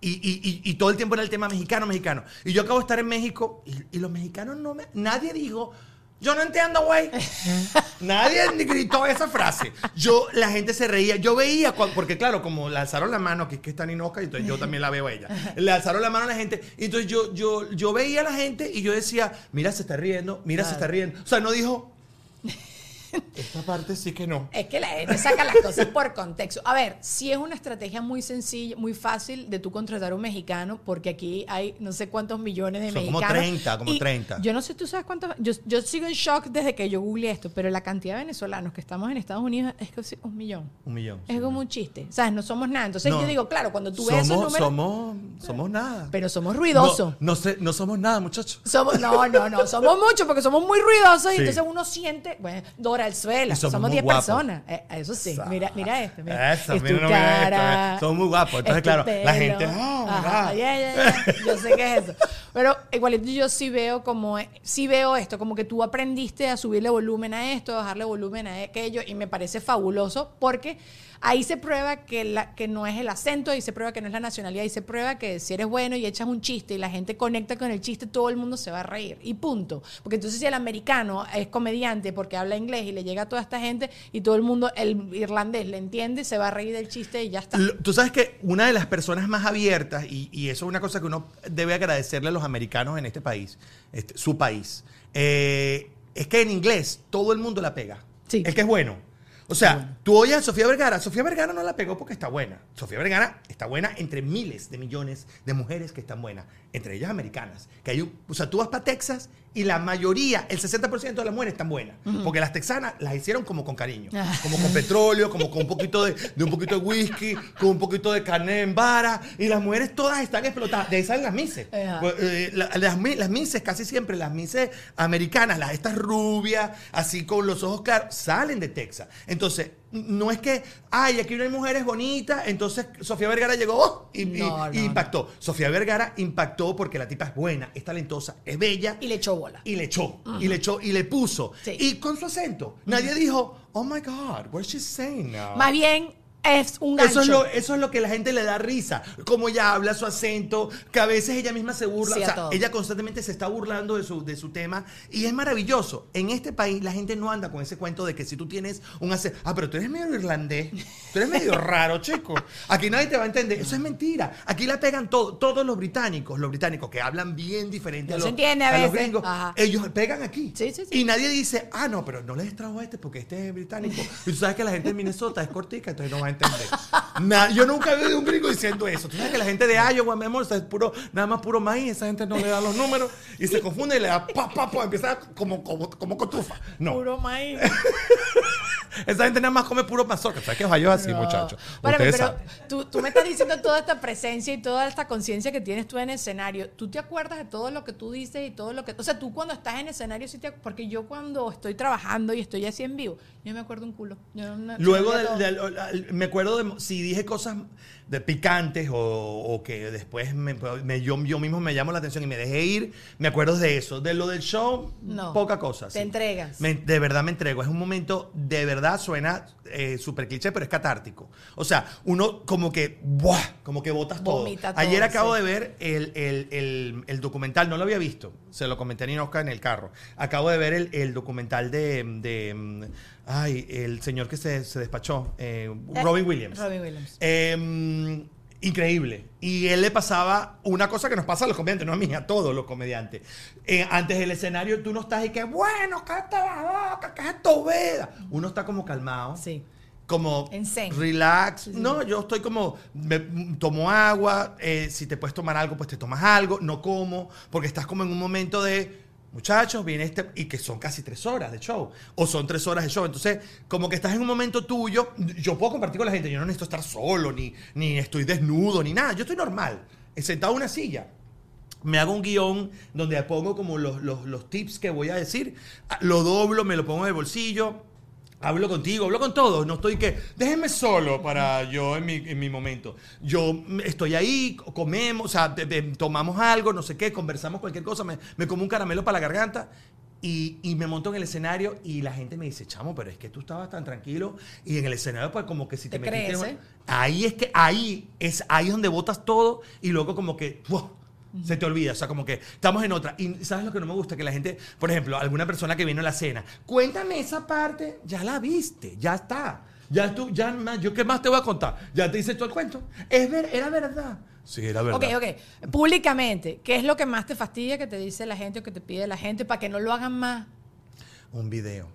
y, y- y- y todo el tiempo era el tema mexicano, mexicano. Y yo acabo de estar en México y, los mexicanos no me... Nadie dijo... Yo no entiendo, güey. Nadie ni gritó esa frase. Yo, la gente se reía. Yo veía, porque claro, como le alzaron la mano, que es que está Ninoca, entonces yo también la veo a ella. Le alzaron la mano a la gente. Entonces yo, yo, yo veía a la gente y yo decía, mira, se está riendo, mira, se está riendo. O sea, no dijo. Esta parte sí que no. Es que la gente saca las cosas por contexto. A ver, sí es una estrategia muy sencilla, muy fácil de tú contratar a un mexicano, porque aquí hay no sé cuántos millones de Son como mexicanos. 30, como Y 30. Yo no sé, tú sabes cuántos. Yo, yo sigo en shock desde que yo googleé esto, pero la cantidad de venezolanos que estamos en Estados Unidos es casi un millón. Un millón. Es sí. como un chiste. ¿Sabes? No somos nada. Entonces No. yo digo, claro, cuando tú ves esos somos, números. somos, somos nada. Pero somos ruidosos. No, no, sé, no somos nada, muchachos. Somos, no, no, no, somos muchos porque somos muy ruidosos y entonces uno siente, bueno, Dora Y somos somos muy 10 guapos. personas. Eh, eso sí, mira, mira esto. Mira. Eso, es mira, no, esto. Somos muy guapos. Entonces, claro, la gente, oh, Ajá, ah. ya, ya, ya. Yo sé que es eso. Pero igualito yo sí veo como, sí veo esto, como que tú aprendiste a subirle volumen a esto, a bajarle volumen a aquello y me parece fabuloso porque ahí se prueba que, la, que no es el acento, ahí se prueba que no es la nacionalidad, ahí se prueba que si eres bueno y echas un chiste y la gente conecta con el chiste, todo el mundo se va a reír. Y punto. Porque entonces si el americano es comediante porque habla inglés y le llega a toda esta gente y todo el mundo, el irlandés le entiende, se va a reír del chiste y ya está. Tú sabes que una de las personas más abiertas, y, y eso es una cosa que uno debe agradecerle a los americanos en este país, este, su país, eh, es que en inglés todo el mundo la pega. Sí. El que es bueno. O sea, tú oyes a Sofía Vergara. Sofía Vergara no la pegó porque está buena. Sofía Vergara está buena entre miles de millones de mujeres que están buenas, entre ellas americanas. Que hay un- o sea, tú vas para Texas y la mayoría, el 60% de las mujeres están buenas. Porque las texanas las hicieron como con cariño. Ah. Como con petróleo, como con un poquito de, de un poquito de whisky, con un poquito de carne en vara. Y las mujeres todas están explotadas. De ahí salen las mises. Pues, eh, la- las, mi- las mises, casi siempre, las mises americanas, las estas rubias, así con los ojos claros, salen de Texas. Entonces, no es que, ay, aquí no hay mujeres bonitas, entonces Sofía Vergara llegó oh, y, y- No, no, y impactó. Sofía Vergara impactó porque la tipa es buena, es talentosa, es bella. Y le echó bola. Y le echó, y le echó, y le puso. Sí. Y con su acento. Nadie dijo, oh my God, what's she saying now? Más bien es un gancho. Eso es, lo, eso es lo que la gente le da risa. Como ella habla, su acento, que a veces ella misma se burla. Sí, o a sea, ella constantemente se está burlando de su, de su tema. Y es maravilloso. En este país la gente no anda con ese cuento de que si tú tienes un acento. Ah, pero tú eres medio irlandés. Tú eres medio raro, chico. Aquí nadie te va a entender. Eso es mentira. Aquí la pegan todo, todos los británicos. Los británicos que hablan bien diferente No a se los, entiende a los veces. gringos. Ajá. Ellos pegan aquí. Sí, sí. Y nadie dice, ah, no, pero no les trajo a este porque este es británico. Y tú sabes que la gente de Minnesota es cortica, entonces no va a entender. Na- yo nunca he oído un gringo diciendo eso. Tú sabes que la gente de Iowa, mi amor, es puro, nada más puro maíz, esa gente no le da los números y se confunde y le da pa, pa, pa, empieza como, como, como cotufa. No. Puro maíz. Esa gente nada más come puro mazorca. ¿Sabes que Ohio es así, No. muchachos? Pero saben. tú, tú me estás diciendo toda esta presencia y toda esta conciencia que tienes tú en escenario. ¿Tú te acuerdas de todo lo que tú dices y todo lo que... O sea, tú cuando estás en escenario, sí te, porque yo cuando eestoy trabajando y estoy así en vivo, yo me acuerdo un culo. Yo no- Luego, del- del- al- me acuerdo de si dije cosas de picantes o, o que después me, me- yo, yo mismo me llamo la atención y me dejé ir, me acuerdo de eso. De lo del show, No. poca cosa. Te sí. entregas. Me- de verdad me entrego. Es un momento, de verdad suena eh, súper cliché, pero es catártico. O sea, uno como que, ¡buah! como que botas todo. Vomita todo, Ayer acabo sí. de ver el, el- el- el documental, no lo había visto, se lo comenté a Ninoska en el carro. Acabo de ver el, el documental de, de, mm, ay, el señor que se, se despachó, eh, Robin Williams. Robin Williams. Eh, increíble. Y él le pasaba una cosa que nos pasa a los comediantes, no a mí, a todos los comediantes. Eh, antes del escenario tú no estás y que, bueno, cállate la boca, es tu vida. Uno está como calmado. Sí. Como zen. relax. No, yo estoy como, me- tomo agua, eh, si te puedes tomar algo, pues te tomas algo, no como, porque estás como en un momento de, muchachos, viene este, y que son casi tres horas de show, o son tres horas de show. Entonces, como que estás en un momento tuyo, yo puedo compartir con la gente, yo no necesito estar solo, ni, ni estoy desnudo, ni nada, yo estoy normal, eh, sentado en una silla. Me hago un guion donde pongo como los, los, los tips que voy a decir, ah, lo doblo, me lo pongo en el bolsillo, Hablo contigo, hablo con todos. No estoy que. Déjenme solo para yo en mi, en mi momento. Yo estoy ahí, comemos, o sea, tomamos algo, no sé qué, conversamos cualquier cosa, me, me como un caramelo para la garganta y, y me monto en el escenario y la gente me dice, chamo, pero es que tú estabas tan tranquilo y en el escenario, pues como que si te, Te metiste. crees, ¿eh? Ahí es que, ahí es ahí donde botas todo y luego como que. ¡buah! Se te olvida, o sea, como que estamos en otra. Y ¿sabes lo que no me gusta? Que la gente, por ejemplo, alguna persona que vino a la cena, cuéntame esa parte, ya la viste, ya está. Ya tú, ya más, yo qué más te voy a contar. Ya te hice todo el cuento. Es ver, era verdad. Sí, era verdad. Ok, ok. Públicamente, ¿qué es lo que más te fastidia que te dice la gente o que te pide la gente para que no lo hagan más? Un video.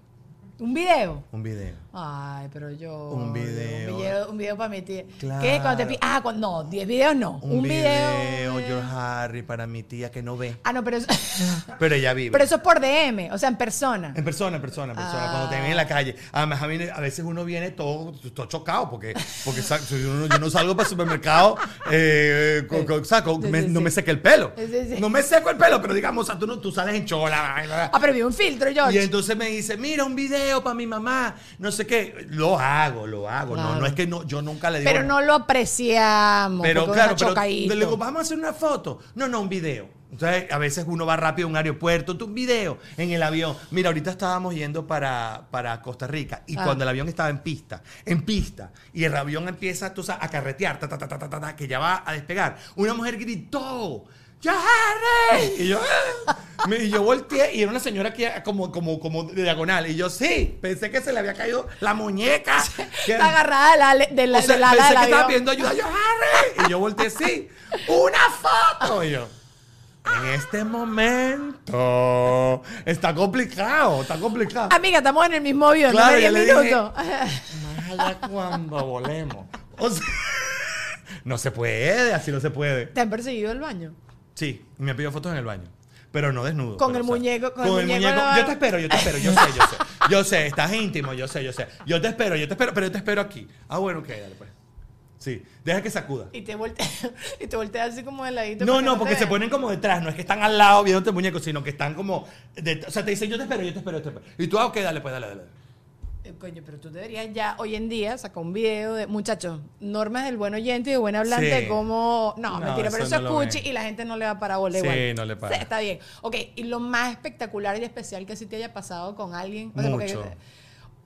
¿Un video? Un video. Ay, pero yo. Un video. Un video, un video para mi tía. Claro. ¿Qué? Cuando te Ah, cuando, no, 10 videos no. Un, video, eh. George Harry, para mi tía que no ve. Ah, no, pero eso, Pero ella vive. pero eso es por DM, o sea, en persona. En persona, en persona, en persona, Ah. cuando te ven en la calle. Además, a, mí- a veces uno viene todo, todo chocado porque, porque yo, no, salgo para el supermercado, eh, con- con- o sea, con- Sí, me- sí, no me seque el pelo. No me seco el pelo, pero digamos, o sea, tú, no, tú sales en chola. Ah, pero vi un filtro, Y George. entonces me dice, mira, un video para mi mamá, no sé qué. Lo hago, lo hago. No, Claro. no es que no, yo nunca le digo. Pero no lo apreciamos. Pero claro, pero le digo, vamos a hacer una foto. No, no, un video. Entonces, a veces uno va rápido a un aeropuerto, un video en el avión. Mira, ahorita estábamos yendo para, para Costa Rica y Ah. cuando el avión estaba en pista, en pista, y el avión empieza tú sabes, a carretear, ta, ta, ta, que ya va a despegar, una mujer gritó. ¡Ya, Harry! Y yo, "Ah". Y yo volteé y era una señora que como, como, como de diagonal. Y yo, sí, pensé que se le había caído la muñeca. que- Está agarrada de la, de la, o sea, de la pensé que estaba pidiendo ayuda. Yo, Harry. Y yo volteé, sí. ¡Una foto! Y yo, en este momento está complicado, está complicado. Amiga, estamos en el mismo avión, Claro, no de ya 10 le dije- minutos. Más allá cuando volemos. O sea, no se puede, así no se puede. ¿Te han perseguido el baño? Sí, y me pidió fotos en el baño. Pero no desnudo. Con pero, el o sea, muñeco- con el muñeco no- Yo te espero, yo te espero, yo sé, yo sé. Yo sé, estás íntimo, yo sé, yo sé. Yo te espero, yo te espero, pero yo te espero aquí. Ah, bueno, ok, dale pues. Sí, deja que sacuda. Y te volteas y te volteas así como de ladito. No, no, porque se ponen como detrás, no es que están al lado viéndote el muñeco, sino que están como. de- o sea, te dicen, yo te espero, yo te espero, yo te espero. Y tú, ah, ok, dale, pues, dale, dale. Eh, Coño, pero tú deberías ya hoy en día sacar un video de, muchachos, normas del buen oyente y del buen hablante Sí. de cómo. No, No, mentira, pero eso no escuche y la gente no le va para bola Sí, igual. no le para. Sí, está bien. Ok, y lo más espectacular y especial que sí te haya pasado con alguien. O sea, porque-.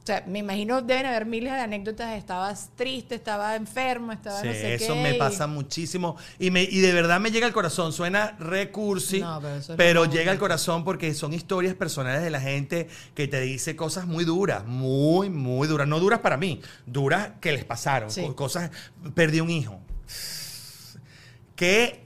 O sea, me imagino deben haber miles de anécdotas. Estabas triste, estaba enfermo, estaba Sí, no sé eso qué, me y- pasa muchísimo. Y, me, y de verdad me llega al corazón. Suena recursi, No, pero es llega al corazón porque son historias personales de la gente que te dice cosas muy duras, muy, muy duras. No duras para mí, duras que les pasaron. Sí. co- Cosas, perdí un hijo. ¿Qué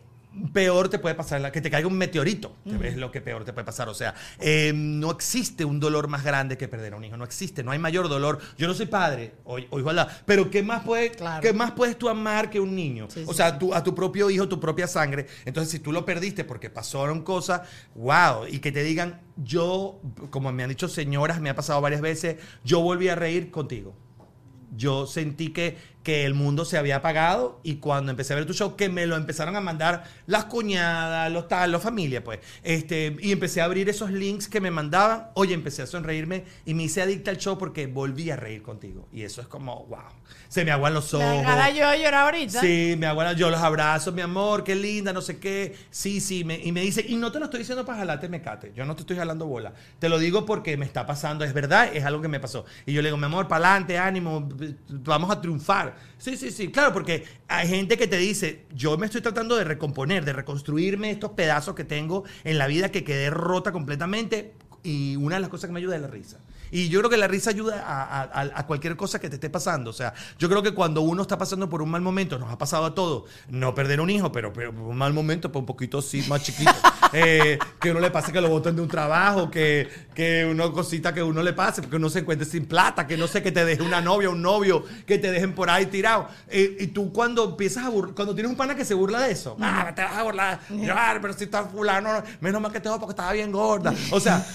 peor te puede pasar? Que te caiga un meteorito. Es lo que peor te puede pasar. O sea, eh, no existe un dolor más grande que perder a un hijo. No existe. No hay mayor dolor. Yo no soy padre o, o igualdad. Pero ¿qué más, puede, Claro. ¿qué más puedes tú amar que un niño? Sí, o sea, sí. tú- a tu propio hijo, tu propia sangre. Entonces, si tú lo perdiste porque pasaron cosas, wow. Y que te digan, yo, como me han dicho señoras, me ha pasado varias veces, yo volví a reír contigo yo sentí que, que el mundo se había apagado y cuando empecé a ver tu show, que me lo empezaron a mandar las cuñadas, los tal, los familia, pues. Este, y empecé a abrir esos links que me mandaban. Oye, empecé a sonreírme y me hice adicta al show porque volví a reír contigo. Y eso es como, wow. Se me aguan los ojos. ganas yo llorar ahorita. Sí, me abuela, yo los abrazo, mi amor, qué linda, no sé qué. Sí, sí, me- y me dice, y no te lo estoy diciendo para jalarte mecate, yo no te estoy jalando bola. Te lo digo porque me está pasando, es verdad, es algo que me pasó. Y yo le digo, mi amor, para adelante, ánimo, vamos a triunfar. Sí, sí, sí, claro, porque hay gente que te dice, yo me estoy tratando de recomponer, de reconstruirme estos pedazos que tengo en la vida que quedé rota completamente. Y una de las cosas que me ayuda es la risa. Y yo creo que la risa ayuda a, a- a- a cualquier cosa que te esté pasando. O sea, yo creo que cuando uno está pasando por un mal momento, nos ha pasado a todos, no perder un hijo, pero, pero un mal momento, pues un poquito sí, más chiquito. Eh, que uno le pase que lo boten de un trabajo, que, que una cosita que uno le pase, porque uno se encuentre sin plata, que no sé, que te deje una novia, un novio, que te dejen por ahí tirado. Eh, y tú cuando empiezas a burlar, cuando tienes un pana que se burla de eso, ah, te vas a burlar, llorar, pero si está fulano, menos mal que te porque estaba bien gorda. O sea,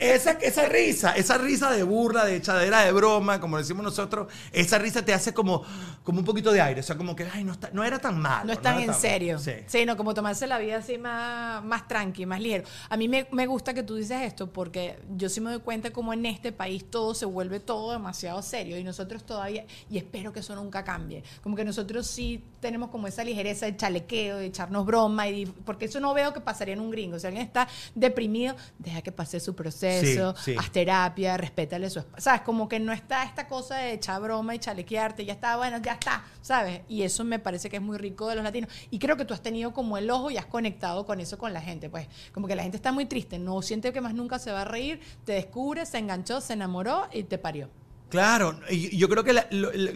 esa, esa risa, esa risa de burla, de echadera, de broma, como decimos nosotros, esa risa te hace como, como un poquito de aire. O sea, como que, ay, no, está- no era tan mal. No es tan en tan- serio. Sí. Sí. no, como tomarse la vida así más, más tranqui, más ligero. A mí me, me gusta que tú dices esto porque yo sí me doy cuenta como en este país todo se vuelve todo demasiado serio y nosotros todavía, y espero que eso nunca cambie, como que nosotros sí tenemos como esa ligereza de chalequeo, de echarnos broma, y porque eso no veo que pasaría en un gringo. Si alguien está deprimido, deja que pase su proceso, Sí, sí. haz terapia, respétale su espacio. ¿Sabes? Como que no está esta cosa de echar broma y chalequearte, ya está, bueno, ya está, ¿sabes? Y eso me parece que es muy rico de los latinos. Y creo que tú has tenido como el ojo y has conectado con eso con la gente. Pues como que la gente está muy triste, no siente que más nunca se va a reír, te descubre, se enganchó, se enamoró y te parió. Claro, y yo creo que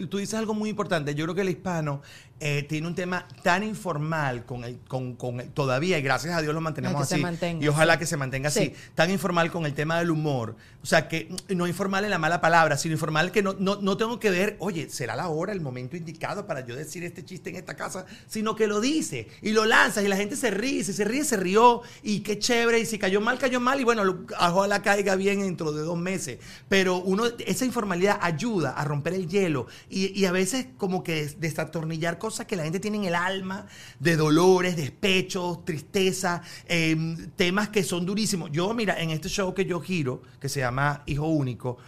tú dices algo muy importante. Yo creo que el hispano eh, tiene un tema tan informal con el, con, con el- todavía, y gracias a Dios lo mantenemos así. mantenga, y ojalá sí. que se mantenga Sí. así. Tan informal con el tema del humor. O sea, que no informal en la mala palabra, sino informal que no, no, no tengo que ver, oye, será la hora, el momento indicado para yo decir este chiste en esta casa, sino que lo dice y lo lanzas y la gente se ríe. Si se ríe, se rió. Y qué chévere. Y si cayó mal, cayó mal. Y bueno, lo- ojalá caiga bien dentro de dos meses. Pero uno, esa informalidad ayuda a romper el hielo y, y a veces como que des- desatornillar cosas que la gente tiene en el alma, de dolores, despechos, tristeza, em, temas que son durísimos. Yo, mira, en este show que yo giro, que se llama Hijo Único,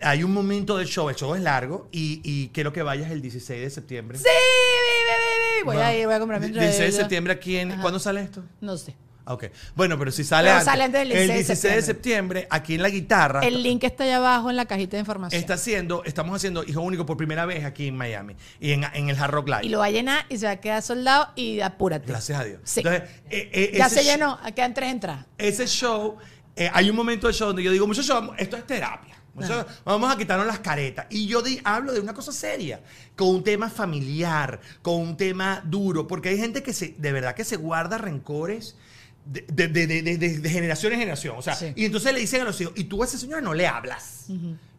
hay un momento del show, el show es largo y, y quiero que vayas el 16 de septiembre. Sí, vi, vi. voy a ir, voy a comprar mi 16 de septiembre aquí en... ¿Cuándo sale esto? No sé. Ah, Ok. Bueno, pero si sale, Pero antes, sale antes del 16 de el 16 de septiembre, aquí en La Guitarra, El link está allá abajo en la cajita de información. está haciendo, estamos haciendo Hijo Único por primera vez aquí en Miami y en, en el Hard Rock Live. Y lo va a llenar y se va a quedar soldado y apúrate. Gracias a Dios. Sí. Entonces, eh, eh, ya se llenó, quedan tres entradas. Ese show, eh, hay un momento del show donde yo digo, muchachos, esto es terapia. Muchachos, Vamos a quitarnos las caretas. Y yo hablo de una cosa seria, con un tema familiar, con un tema duro, porque hay gente que se, de verdad que se guarda rencores. De, generación en generación. O sea, Sí. y entonces le dicen a los hijos, y tú a esa señora no le hablas.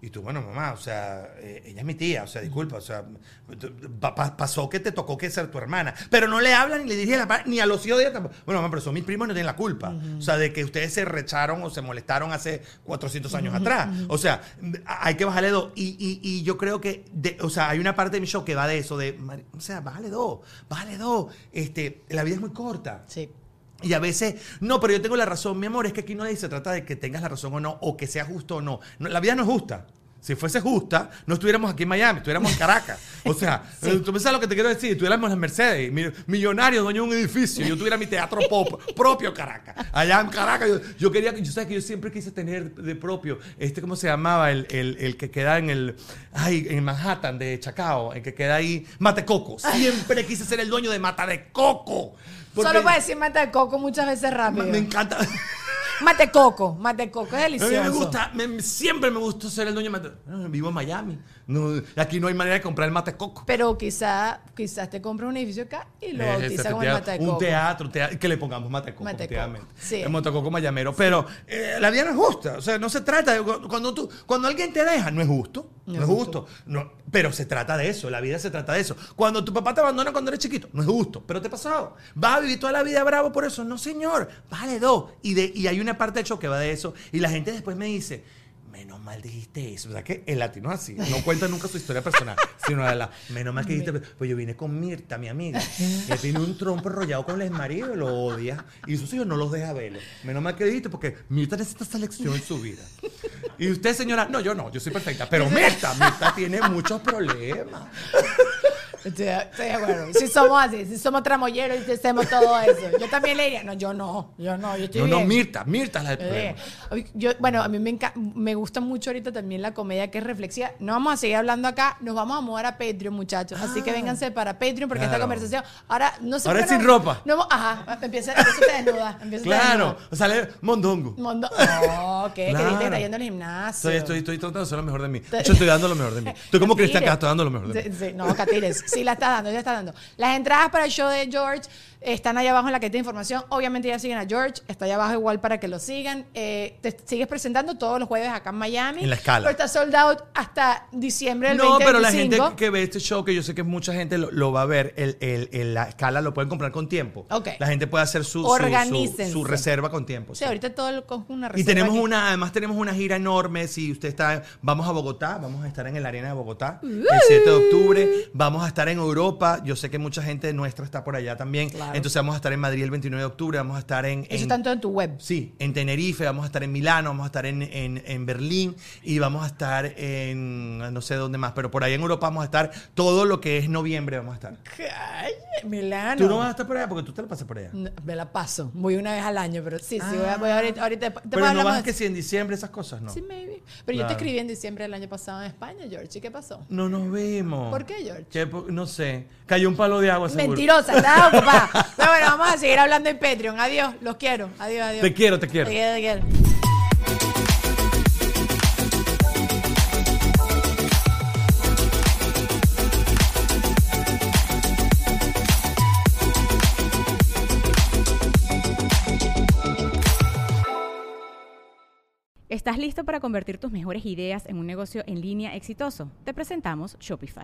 Y tú, bueno, mamá, o sea, eh, ella es mi tía, o sea, disculpa, o sea, pa- pa- pasó que te tocó que ser tu hermana. Pero no le hablan ni le dije la ni a los hijos de ella tampoco. Bueno, mamá, pero son mis primos y no tienen la culpa. O sea, de que ustedes se recharon o se molestaron hace 400 años atrás. O sea, hay que bajarle dos. Y, y- y yo creo que, o sea, hay una parte de mi show que va de eso, de, o sea, bájale dos, bájale dos. Este, la vida es muy corta. Sí. Y a veces, no, pero yo tengo la razón, mi amor, es que aquí no se trata de que tengas la razón o no, o que sea justo o no. No, la vida no es justa. Si fuese justa, no estuviéramos aquí en Miami, estuviéramos en Caracas. O sea, eh, tú sabes lo que te quiero decir, estuviéramos en Mercedes, mi- millonario, dueño de un edificio, yo tuviera mi teatro pop propio Caracas. Allá en Caracas, yo, yo quería, yo sabes que yo siempre quise tener de propio, este, ¿cómo se llamaba? El, el- el que queda en el, ay, en Manhattan, de Chacao, el que queda ahí, Matecoco. Siempre quise ser el dueño de Mata de Coco. Porque- Solo puedes decir mate de coco muchas veces rápido. me encanta. Mate coco, mate coco, es A mí delicioso. me gusta, me- siempre me gustó ser el dueño de mate. Ah, Vivo en Miami. No, aquí no hay manera de comprar el mate coco. Pero quizá, quizás te compres un edificio acá y lo Eh, bautizas como el mate de un coco. teatro, tea- que le pongamos mate coco, Mate coco, sí. El motococo mayamero. Pero eh, la vida no es justa. O sea, no se trata de. Cuando, tú, cuando alguien te deja, no es justo. No, es justo. No, pero se trata de eso. La vida se trata de eso. Cuando tu papá te abandona cuando eres chiquito, no es justo. Pero te ha pasado. ¿Vas a vivir toda la vida bravo por eso? No, señor. Vale dos. Y, de, y hay una parte del show que va de eso. Y la gente después me dice. Menos mal dijiste eso. O sea que el latino es así. No cuenta nunca su historia personal, sino de la. Menos mal que dijiste. Pues yo vine con Mirta, mi amiga. Que tiene un trompo enrollado con el marido y lo odia. Y sus hijos no los deja verlo. Menos mal que dijiste, porque Mirta necesita esta lección en su vida. Y usted, señora, no, yo no, yo soy perfecta. Pero Mirta, Mirta tiene muchos problemas. Estoy, de acuerdo. Si somos así, si somos tramoyeros y hacemos todo eso. Yo también le diría, no, yo no, yo no, yo estoy No, no, bien. Mirta, Mirta es la del Yo problema. "Ay, yo, bueno, a mí me, me gusta mucho ahorita también la comedia que es reflexiva. No vamos a seguir hablando acá, nos vamos a mudar a Patreon, muchachos. Así que vénganse para Patreon porque esta Ah. Conversación. Ahora, no sé Ahora es sin no- ropa. No, ajá, empieza, desnuda. Empieza Claro, desnuda. sale mondongo. Mondo. No, ¿qué? Claro. Que está yendo al gimnasio. Estoy, estoy, estoy tratando de hacer lo mejor de mí. Hecho, estoy dando lo mejor de mí. Estoy como Cristian. Castro dando lo mejor de mí. Sí, sí, no, Catires, sí la está dando, ya está dando. Las entradas para el show de George están allá abajo en la cajita de información. Obviamente ya siguen a George, está allá abajo igual para que lo sigan. Eh, te sigues presentando todos los jueves acá en Miami. En la escala. Pero está sold out hasta diciembre del No, pero la 2025. gente que ve este show, que yo sé que mucha gente lo, lo va a ver, el, el- el- la escala lo pueden comprar con tiempo. Ok. La gente puede hacer su, su- su, su reserva con tiempo. Sí, sí. ahorita todo lo con una Y reserva tenemos aquí. una, además tenemos una gira enorme. Si usted está, vamos a Bogotá, vamos a estar en el Arena de Bogotá el 7 de octubre. Vamos a estar en Europa. Yo sé que mucha gente nuestra está por allá también. Claro. Entonces vamos a estar en Madrid el 29 de octubre. Vamos a estar en, Eso en- está en todo en tu web. Sí, en Tenerife, vamos a estar en Milano, vamos a estar en, en- en Berlín y vamos a estar en no sé dónde más, pero por ahí en Europa vamos a estar todo lo que es noviembre vamos a estar. Ay, Milano. Tú no vas a estar por allá porque tú te la pasas por allá. No, Me la paso. Voy una vez al año, pero sí, sí, voy, a, voy a ahorita. ahorita después Pero no vas de- que si en diciembre esas cosas, no. Sí, maybe. Pero yo te escribí en diciembre del año pasado en España, George. ¿Y qué pasó? No nos vemos. ¿Por qué, George? ¿Qué po- no sé. Cayó un palo de agua, seguro. Mentirosa, estaba ocupada. Bueno, vamos a seguir hablando en Patreon. Adiós, los quiero. Adiós, adiós. Te quiero, te quiero. Te quiero, te quiero. ¿Estás listo para convertir tus mejores ideas en un negocio en línea exitoso? Te presentamos Shopify.